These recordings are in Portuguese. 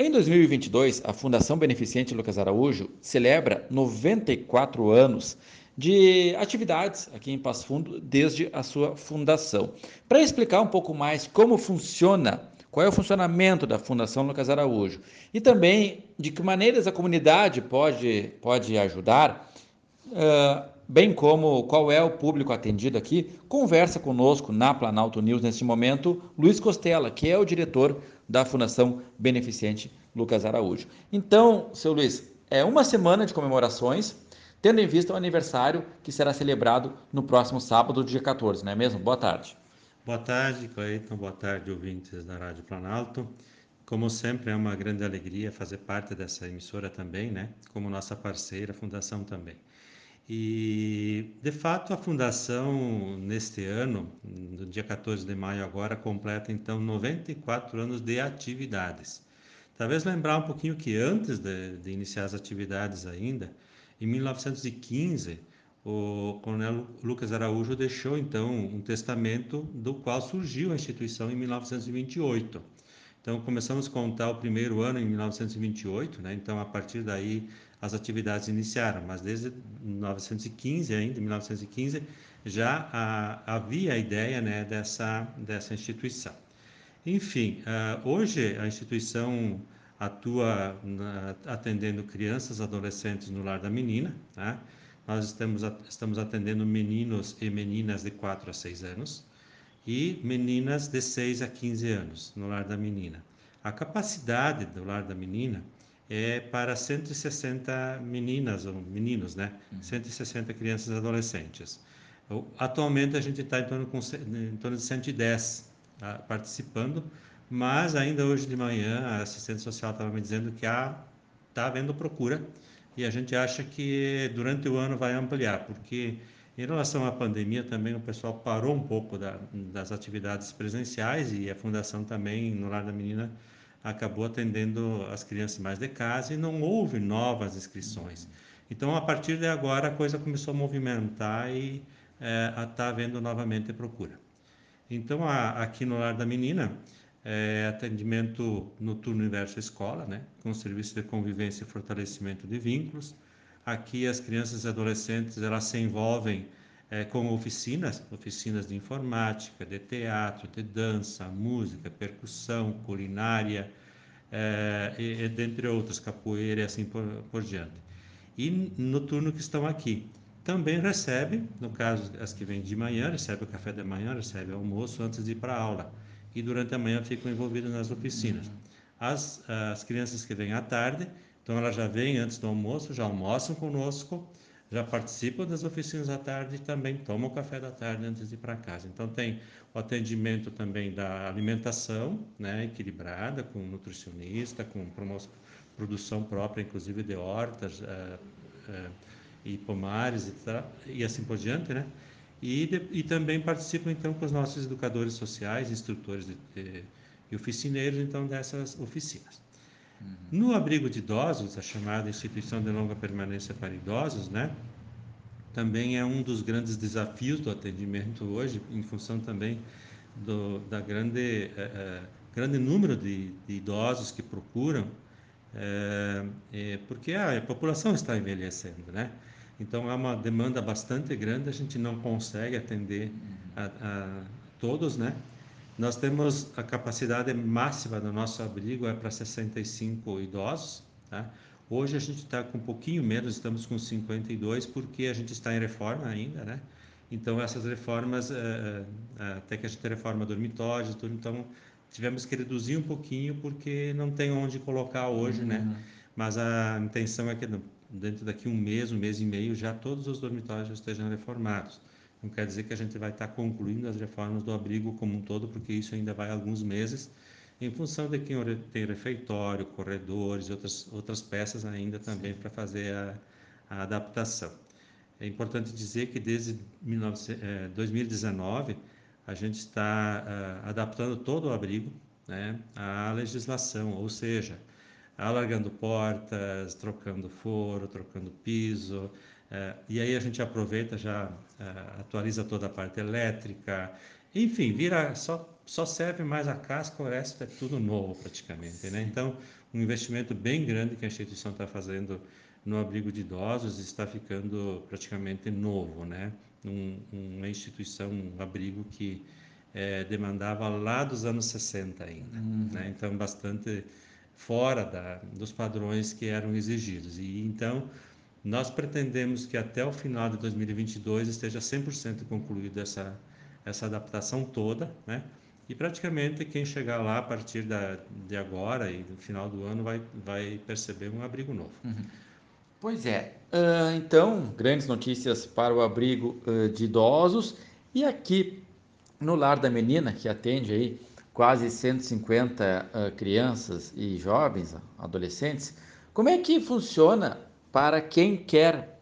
Em 2022, a Fundação Beneficente Lucas Araújo celebra 94 anos de atividades aqui em Passo Fundo desde a sua fundação. Para explicar um pouco mais como funciona, qual é o funcionamento da Fundação Lucas Araújo e também de que maneiras a comunidade pode, pode ajudar, uh, bem como qual é o público atendido aqui, conversa conosco na Planalto News neste momento Luiz Costela, que é o diretor da Fundação Beneficente Lucas Araújo. Então, seu Luiz, é uma semana de comemorações, tendo em vista o aniversário que será celebrado no próximo sábado, dia 14, não é mesmo? Boa tarde. Boa tarde, Cleiton. Boa tarde, ouvintes da Rádio Planalto. Como sempre, é uma grande alegria fazer parte dessa emissora também, né? Como nossa parceira, a Fundação também. E, de fato, a Fundação, neste ano, no dia 14 de maio agora, completa, então, 94 anos de atividades. Talvez lembrar um pouquinho que antes de, de iniciar as atividades ainda, em 1915, o coronel Lucas Araújo deixou, então, um testamento do qual surgiu a instituição em 1928. Então, começamos a contar o primeiro ano em 1928, né? então, a partir daí, as atividades iniciaram, mas desde 1915 ainda, 1915, já a, havia a ideia né, dessa, dessa instituição. Enfim, uh, hoje a instituição atua na, atendendo crianças, adolescentes no Lar da Menina, né? nós estamos, estamos atendendo meninos e meninas de 4 a 6 anos e meninas de 6 a 15 anos no Lar da Menina. A capacidade do Lar da Menina é para 160 meninas ou meninos, né? 160 uhum. crianças e adolescentes. Atualmente a gente está em, torno em torno de 110 tá, participando, mas ainda hoje de manhã a assistente social estava me dizendo que está havendo procura e a gente acha que durante o ano vai ampliar, porque em relação à pandemia também o pessoal parou um pouco da, das atividades presenciais e a fundação também no Lar da Menina acabou atendendo as crianças mais de casa e não houve novas inscrições. Então, a partir de agora, a coisa começou a movimentar e está é, tá havendo novamente procura. Então, a, aqui no Lar da Menina, é, atendimento noturno inverso escola, né, com serviço de convivência e fortalecimento de vínculos. Aqui, as crianças e adolescentes elas se envolvem é, com oficinas, oficinas de informática, de teatro, de dança, música, percussão, culinária, é, e, e, dentre outros, capoeira e assim por, por diante. E no turno que estão aqui, também recebe, no caso as que vêm de manhã, recebe o café da manhã, recebe o almoço antes de ir para a aula. E durante a manhã ficam envolvidas nas oficinas. As, as crianças que vêm à tarde, então elas já vêm antes do almoço, já almoçam conosco, já participam das oficinas da tarde e também tomam café da tarde antes de ir para casa. Então tem o atendimento também da alimentação, né, equilibrada, com nutricionista, com produção própria, inclusive de hortas uh, uh, e pomares e, e, assim por diante, né? E, de, e também participam então com os nossos educadores sociais, instrutores de, de, e oficineiros então dessas oficinas. No abrigo de idosos, a chamada instituição de longa permanência para idosos, né? Também é um dos grandes desafios do atendimento hoje, em função também do da grande é, grande número de, de, idosos que procuram, é, porque a, a população está envelhecendo, né? Então há uma demanda bastante grande, a gente não consegue atender a, a todos, né? Nós temos a capacidade máxima do nosso abrigo é para 65 idosos. Tá? Hoje a gente está com um pouquinho menos, estamos com 52, porque a gente está em reforma ainda, né? Então essas reformas, é, até que a gente reforma dormitórios, tudo, então tivemos que reduzir um pouquinho porque não tem onde colocar hoje, né? uhum. né? Mas a intenção é que dentro daqui um mês, um mês e meio, já todos os dormitórios estejam reformados. Não quer dizer que a gente vai estar concluindo as reformas do abrigo como um todo, porque isso ainda vai alguns meses, em função de quem tem refeitório, corredores outras, outras peças ainda também para fazer a, a, adaptação. É importante dizer que desde 19, é, 2019 a gente está uh, adaptando todo o abrigo né, à legislação, ou seja, alargando portas, trocando foro, trocando piso, e aí a gente aproveita, já é, atualiza toda a parte elétrica, enfim, vira só só serve mais a casca, o resto é tudo novo praticamente, né? Então, um investimento bem grande que a instituição está fazendo no abrigo de idosos está ficando praticamente novo, né? Um, uma instituição, um abrigo que é, demandava lá dos anos 60 ainda, uhum. né? Então, bastante fora da, dos padrões que eram exigidos. E então, nós pretendemos que até o final de 2022 esteja 100% concluída essa, essa adaptação toda, né? E praticamente quem chegar lá a partir da, de agora e no final do ano vai, vai perceber um abrigo novo. Uhum. Pois é. Uh, então, grandes notícias para o abrigo uh, de idosos. E aqui no Lar da Menina, que atende aí quase 150 uh, ah, crianças e jovens, adolescentes, como é que funciona para quem quer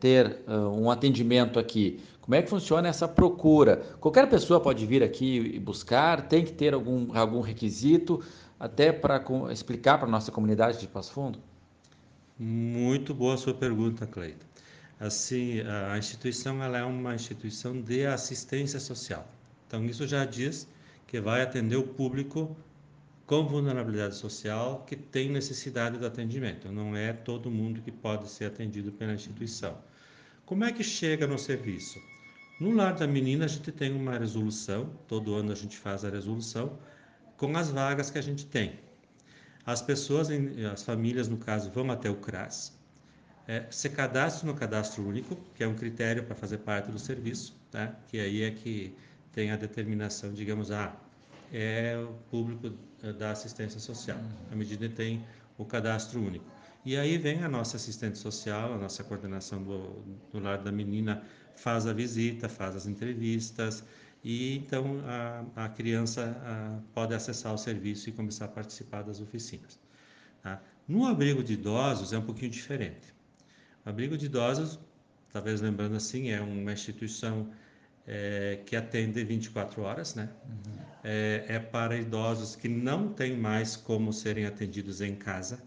ter um atendimento aqui? Como é que funciona essa procura? Qualquer pessoa pode vir aqui e buscar, tem que ter algum, algum requisito, até para explicar para a nossa comunidade de Passo Fundo? Muito boa a sua pergunta, Cleiton. Assim, a instituição ela é uma instituição de assistência social. Então, isso já diz que vai atender o público com vulnerabilidade social que tem necessidade do atendimento. Não é todo mundo que pode ser atendido pela instituição. Como é que chega no serviço? No Lar da Menina, a gente tem uma resolução, todo ano a gente faz a resolução, com as vagas que a gente tem. As pessoas, as famílias, no caso, vão até o CRAS, é, se cadastram no cadastro único, que é um critério para fazer parte do serviço, tá? que aí é que tem a determinação, digamos, ah, é o público da assistência social, à medida que tem o cadastro único. E aí vem a nossa assistente social, a nossa coordenação do, do lado da menina faz a visita, faz as entrevistas, e então a, a criança a, pode acessar o serviço e começar a participar das oficinas. Tá? No abrigo de idosos é um pouquinho diferente. O abrigo de idosos, talvez lembrando assim, é uma instituição é, que atende 24 horas, né? Uhum. É, é, para idosos que não têm mais como serem atendidos em casa,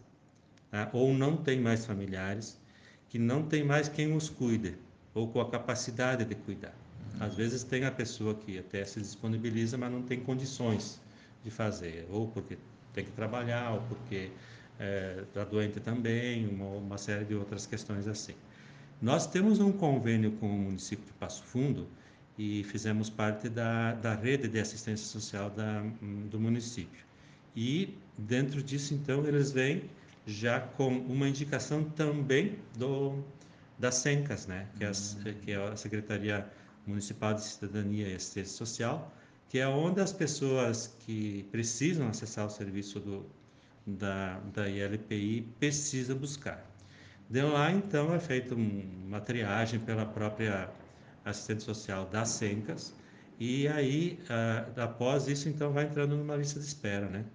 tá? ou não têm mais familiares, que não tem mais quem os cuide, ou com a capacidade de cuidar. Às vezes tem a pessoa que até se disponibiliza, mas não tem condições de fazer, ou porque tem que trabalhar, ou porque está é, doente também, uma, uma, série de outras questões assim. Nós temos um convênio com o município de Passo Fundo e fizemos parte da, da rede de assistência social da, do município. E dentro disso, então, eles vêm já com uma indicação também do, das SENCAS, né? que, é a, que é a Secretaria Municipal de Cidadania e Assistência Social, que é onde as pessoas que precisam acessar o serviço do, da, da ILPI precisam buscar. De lá, então, é feita uma triagem pela própria assistente social das SENCAS, e aí, ah, após isso, então, vai entrando numa lista de espera, né?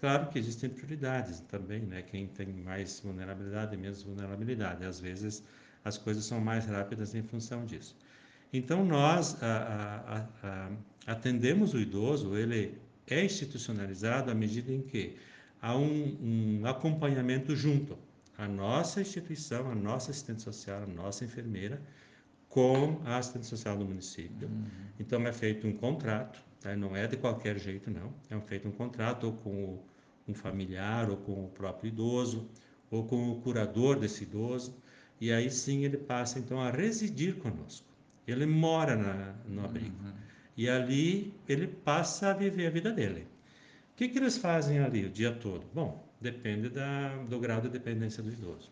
Claro que existem prioridades também, né? Quem tem mais vulnerabilidade e menos vulnerabilidade. Às vezes, as coisas são mais rápidas em função disso. Então, nós a, a, a, atendemos o idoso, ele é institucionalizado à medida em que há um, um acompanhamento junto. A nossa instituição, a nossa assistente social, a nossa enfermeira, com a assistente social do município. Uhum. Então, é feito um contrato, tá? não é de qualquer jeito, não. É feito um contrato ou com um familiar, ou com o próprio idoso, ou com o curador desse idoso, e aí sim ele passa, então, a residir conosco. Ele mora na, no abrigo. Uhum. E ali ele passa a viver a vida dele. O que, que eles fazem ali o dia todo? Bom, depende da, do grau de dependência do idoso.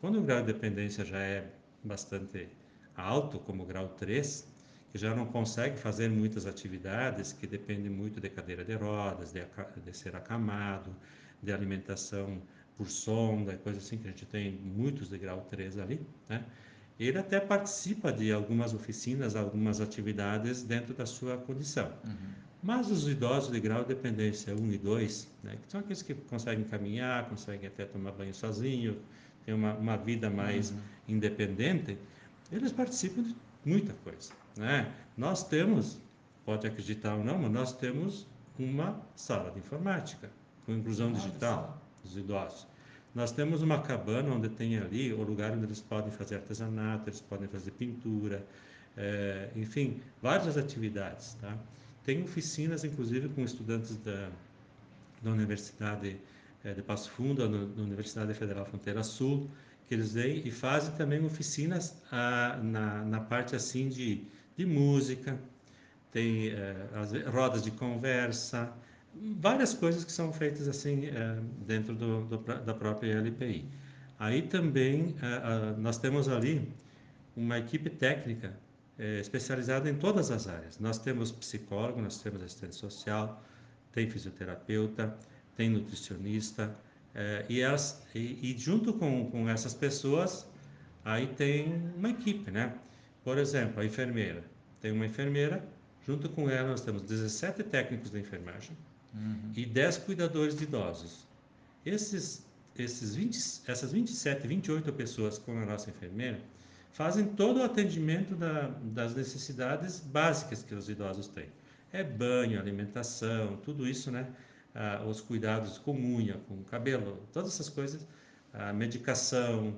Quando o grau de dependência já é bastante alto, como o grau 3, que já não consegue fazer muitas atividades, que dependem muito de cadeira de rodas, de, de ser acamado, de alimentação por sonda, coisa assim, que a gente tem muitos de grau 3 ali, né? ele até participa de algumas oficinas, algumas atividades dentro da sua condição. Uhum. Mas os idosos de grau de dependência 1 e 2, né, que são aqueles que conseguem caminhar, conseguem até tomar banho sozinho, têm uma, uma vida mais uhum. independente, eles participam de muita coisa. Né? Nós temos, pode acreditar ou não, mas nós temos uma sala de informática com inclusão digital dos idosos. Nós temos uma cabana onde tem ali o lugar onde eles podem fazer artesanato, eles podem fazer pintura, é, enfim, várias atividades. Tá? tem oficinas, inclusive, com estudantes da, da Universidade é, de Passo Fundo, da, da Universidade Federal Fronteira Sul, que eles vêm e fazem também oficinas ah, na, na parte assim de, de música, tem eh, as rodas de conversa, várias coisas que são feitas assim eh, dentro do, do, da própria LPI. Aí também eh, nós temos ali uma equipe técnica especializada em todas as áreas. Nós temos psicólogo, nós temos assistente social, tem fisioterapeuta, tem nutricionista, e, elas, e, e junto com, com essas pessoas, aí tem uma equipe, né? Por exemplo, a enfermeira. Tem uma enfermeira, junto com ela nós temos 17 técnicos de enfermagem, uhum. e 10 cuidadores de idosos. Esses, esses 20, essas 27, 28 pessoas com a nossa enfermeira fazem todo o atendimento da, das necessidades básicas que os idosos têm. É banho, alimentação, tudo isso, né? Ah, os cuidados com unha, com cabelo, todas essas coisas, a medicação,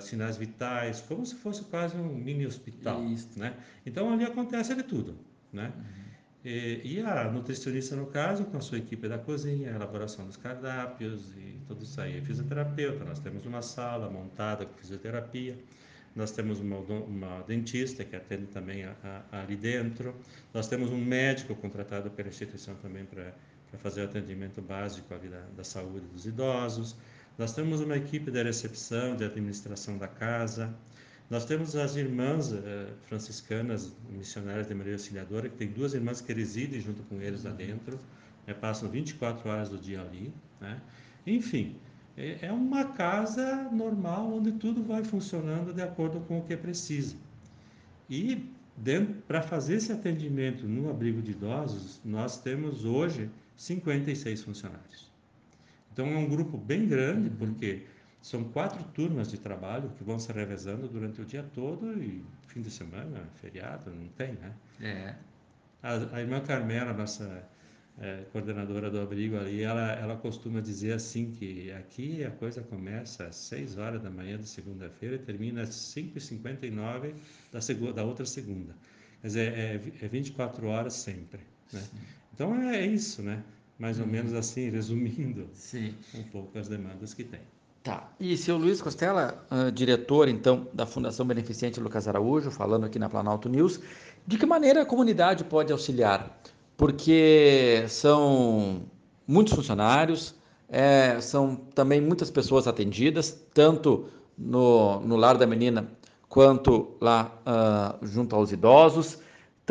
sinais vitais, como se fosse quase um mini hospital, isso. né? Então ali acontece de tudo, né? Uhum. E, e, a nutricionista, no caso, com a sua equipe da cozinha, elaboração dos cardápios e tudo isso aí. Fisioterapeuta, nós temos uma sala montada com fisioterapia, nós temos uma, uma dentista que atende também a, a, ali dentro, nós temos um médico contratado pela instituição também para fazer o atendimento básico ali da, da saúde dos idosos, nós temos uma equipe de recepção, de administração da casa, nós temos as irmãs eh, franciscanas, missionárias de Maria Auxiliadora, que tem duas irmãs que residem junto com eles lá dentro, né, passam 24 horas do dia ali. Né? Enfim, é, é uma casa normal onde tudo vai funcionando de acordo com o que precisa. E para fazer esse atendimento no abrigo de idosos, nós temos hoje 56 funcionários. Então é um grupo bem grande, uhum. porque são quatro turmas de trabalho que vão se revezando durante o dia todo e fim de semana, feriado, não tem, né? É. A, a irmã Carmela, nossa é, coordenadora do abrigo ali, ela, ela costuma dizer assim que aqui a coisa começa às 6 horas da manhã de segunda-feira e termina às 5h59 da, da outra segunda. Quer dizer, é, é 24 horas sempre, né? Então é, é isso, né? Mais ou uhum. menos assim, resumindo Sim. um pouco as demandas que tem. Tá. E seu Luiz Costela, uh, diretor então da Fundação Beneficente Lucas Araújo, falando aqui na Planalto News, de que maneira a comunidade pode auxiliar? Porque são muitos funcionários, é, são também muitas pessoas atendidas, tanto no, no lar da menina quanto lá uh, junto aos idosos.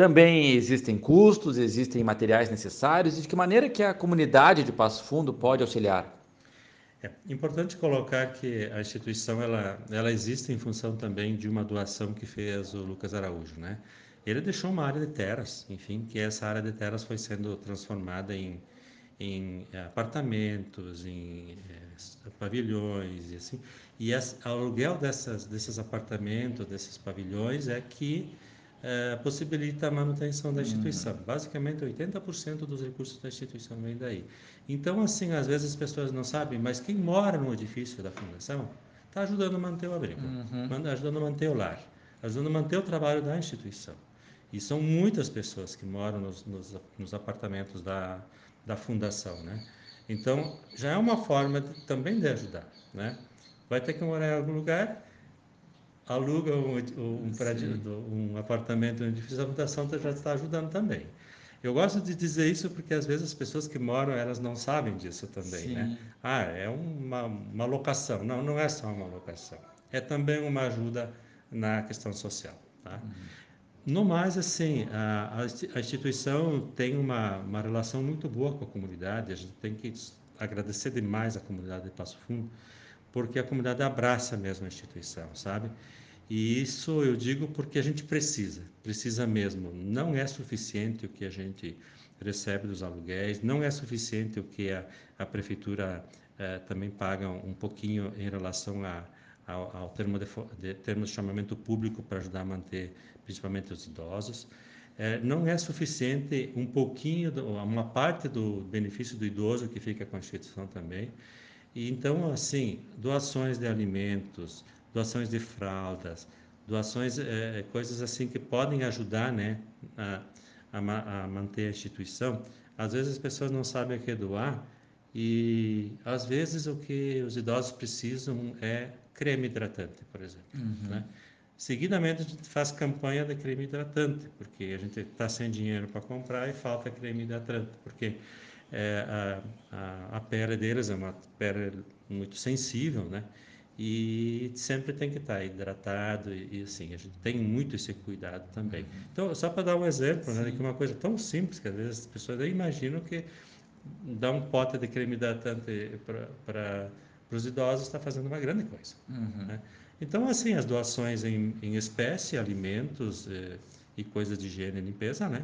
Também existem custos, existem materiais necessários, e de que maneira que a comunidade de Passo Fundo pode auxiliar? É importante colocar que a instituição ela, ela existe em função também de uma doação que fez o Lucas Araújo, né? Ele deixou uma área de terras, enfim, que essa área de terras foi sendo transformada em, em apartamentos, em é, pavilhões e assim. E o aluguel dessas, desses apartamentos, desses pavilhões é que é, possibilita a manutenção da instituição. Basicamente, 80% dos recursos da instituição vem daí. Então, assim, às vezes as pessoas não sabem, mas quem mora no edifício da fundação está ajudando a manter o abrigo, uhum. ajudando a manter o lar, ajudando a manter o trabalho da instituição. E são muitas pessoas que moram nos, nos, nos apartamentos da, da fundação, né? Então, já é uma forma de, também de ajudar, né? Vai ter que morar em algum lugar, aluga um, um, prédio, um apartamento no edifício da fundação, já está ajudando também. Eu gosto de dizer isso porque às vezes as pessoas que moram, elas não sabem disso também, né? Sim. né? Ah, é uma, uma locação. Não, não é só uma locação. É também uma ajuda na questão social, tá? Uhum. No mais, assim, a, a instituição tem uma, uma relação muito boa com a comunidade. A gente tem que agradecer demais a comunidade de Passo Fundo, porque a comunidade abraça mesmo a instituição, sabe? E isso eu digo porque a gente precisa, precisa mesmo. Não é suficiente o que a gente recebe dos aluguéis, não é suficiente o que a, a prefeitura eh, também paga um pouquinho em relação a, ao, ao termo, de, de, termo de chamamento público para ajudar a manter principalmente os idosos. É, não é suficiente um pouquinho, uma parte do benefício do idoso que fica com a instituição também. E então, assim, doações de alimentos, doações de fraldas, doações, é, coisas assim que podem ajudar, né, a, a, a manter a instituição, às vezes as pessoas não sabem o que é doar e às vezes o que os idosos precisam é creme hidratante, por exemplo. Uhum. Né? Seguidamente a gente faz campanha de creme hidratante, porque a gente está sem dinheiro para comprar e falta creme hidratante, porque é, a, a, a, pele deles é uma pele muito sensível, né? E sempre tem que estar hidratado e, e, assim, a gente tem muito esse cuidado também. Uhum. Então, só para dar um exemplo, né, que uma coisa tão simples que às vezes as pessoas nem imaginam que dar um pote de creme hidratante para os idosos está fazendo uma grande coisa. Uhum. Né? Então, assim, as doações em, em espécie, alimentos eh, e coisas de higiene e limpeza, né?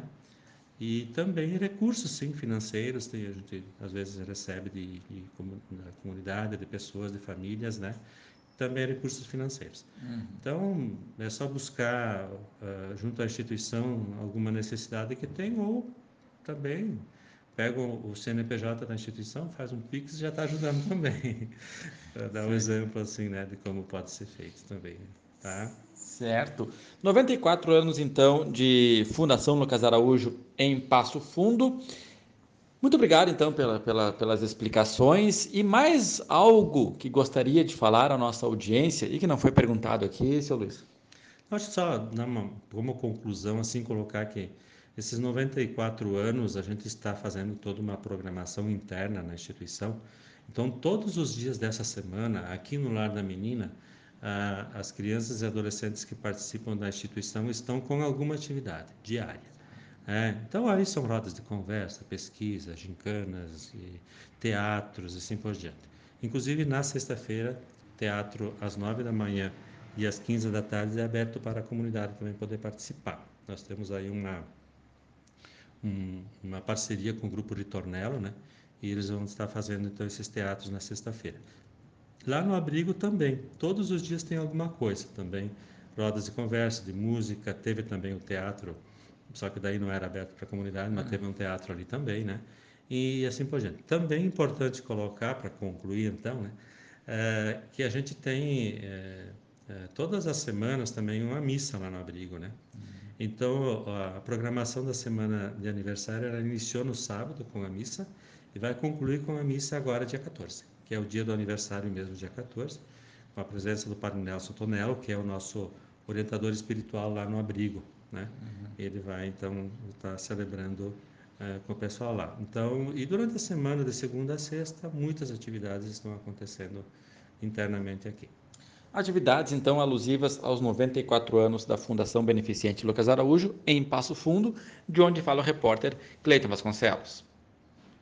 E também recursos, sim, financeiros, tem, a gente às vezes recebe de, de, da comunidade, de pessoas, de famílias, né? Também recursos financeiros. Uhum. Então, é só buscar, uh, junto à instituição, alguma necessidade que tem, ou também pega o CNPJ da instituição, faz um Pix e já está ajudando também. Para dar um exemplo assim, né, de como pode ser feito também. Tá? Certo. 94 anos, então, de Fundação Lucas Araújo em Passo Fundo. Muito obrigado, então, pela, pela, pelas explicações. E mais algo que gostaria de falar à nossa audiência e que não foi perguntado aqui, seu Luiz? Acho só, como conclusão, assim, colocar que esses 94 anos a gente está fazendo toda uma programação interna na instituição. Então, todos os dias dessa semana, aqui no Lar da Menina, as crianças e adolescentes que participam da instituição estão com alguma atividade diária. É, então, aí são rodas de conversa, pesquisa, gincanas, teatros e assim por diante. Inclusive, na sexta-feira, teatro às nove da manhã e às quinze da tarde é aberto para a comunidade também poder participar. Nós temos aí uma, um, uma parceria com o grupo Ritornello, né? E eles vão estar fazendo então esses teatros na sexta-feira. Lá no abrigo também, todos os dias tem alguma coisa também, rodas de conversa, de música, teve também o teatro, só que daí não era aberto para a comunidade, mas uhum. teve um teatro ali também, né? E assim por diante. Também é importante colocar, para concluir então, né, é, que a gente tem é, é, todas as semanas também uma missa lá no abrigo, né? Uhum. Então, a programação da semana de aniversário ela iniciou no sábado com a missa e vai concluir com a missa agora, dia 14 que é o dia do aniversário mesmo, dia 14, com a presença do Padre Nelson Tonello, que é o nosso orientador espiritual lá no abrigo. Né? Uhum. Ele vai, então, estar tá celebrando é, com o pessoal lá. Então, e durante a semana, de segunda a sexta, muitas atividades estão acontecendo internamente aqui. Atividades, então, alusivas aos 94 anos da Fundação Beneficente Lucas Araújo, em Passo Fundo, de onde fala o repórter Cleiton Vasconcelos.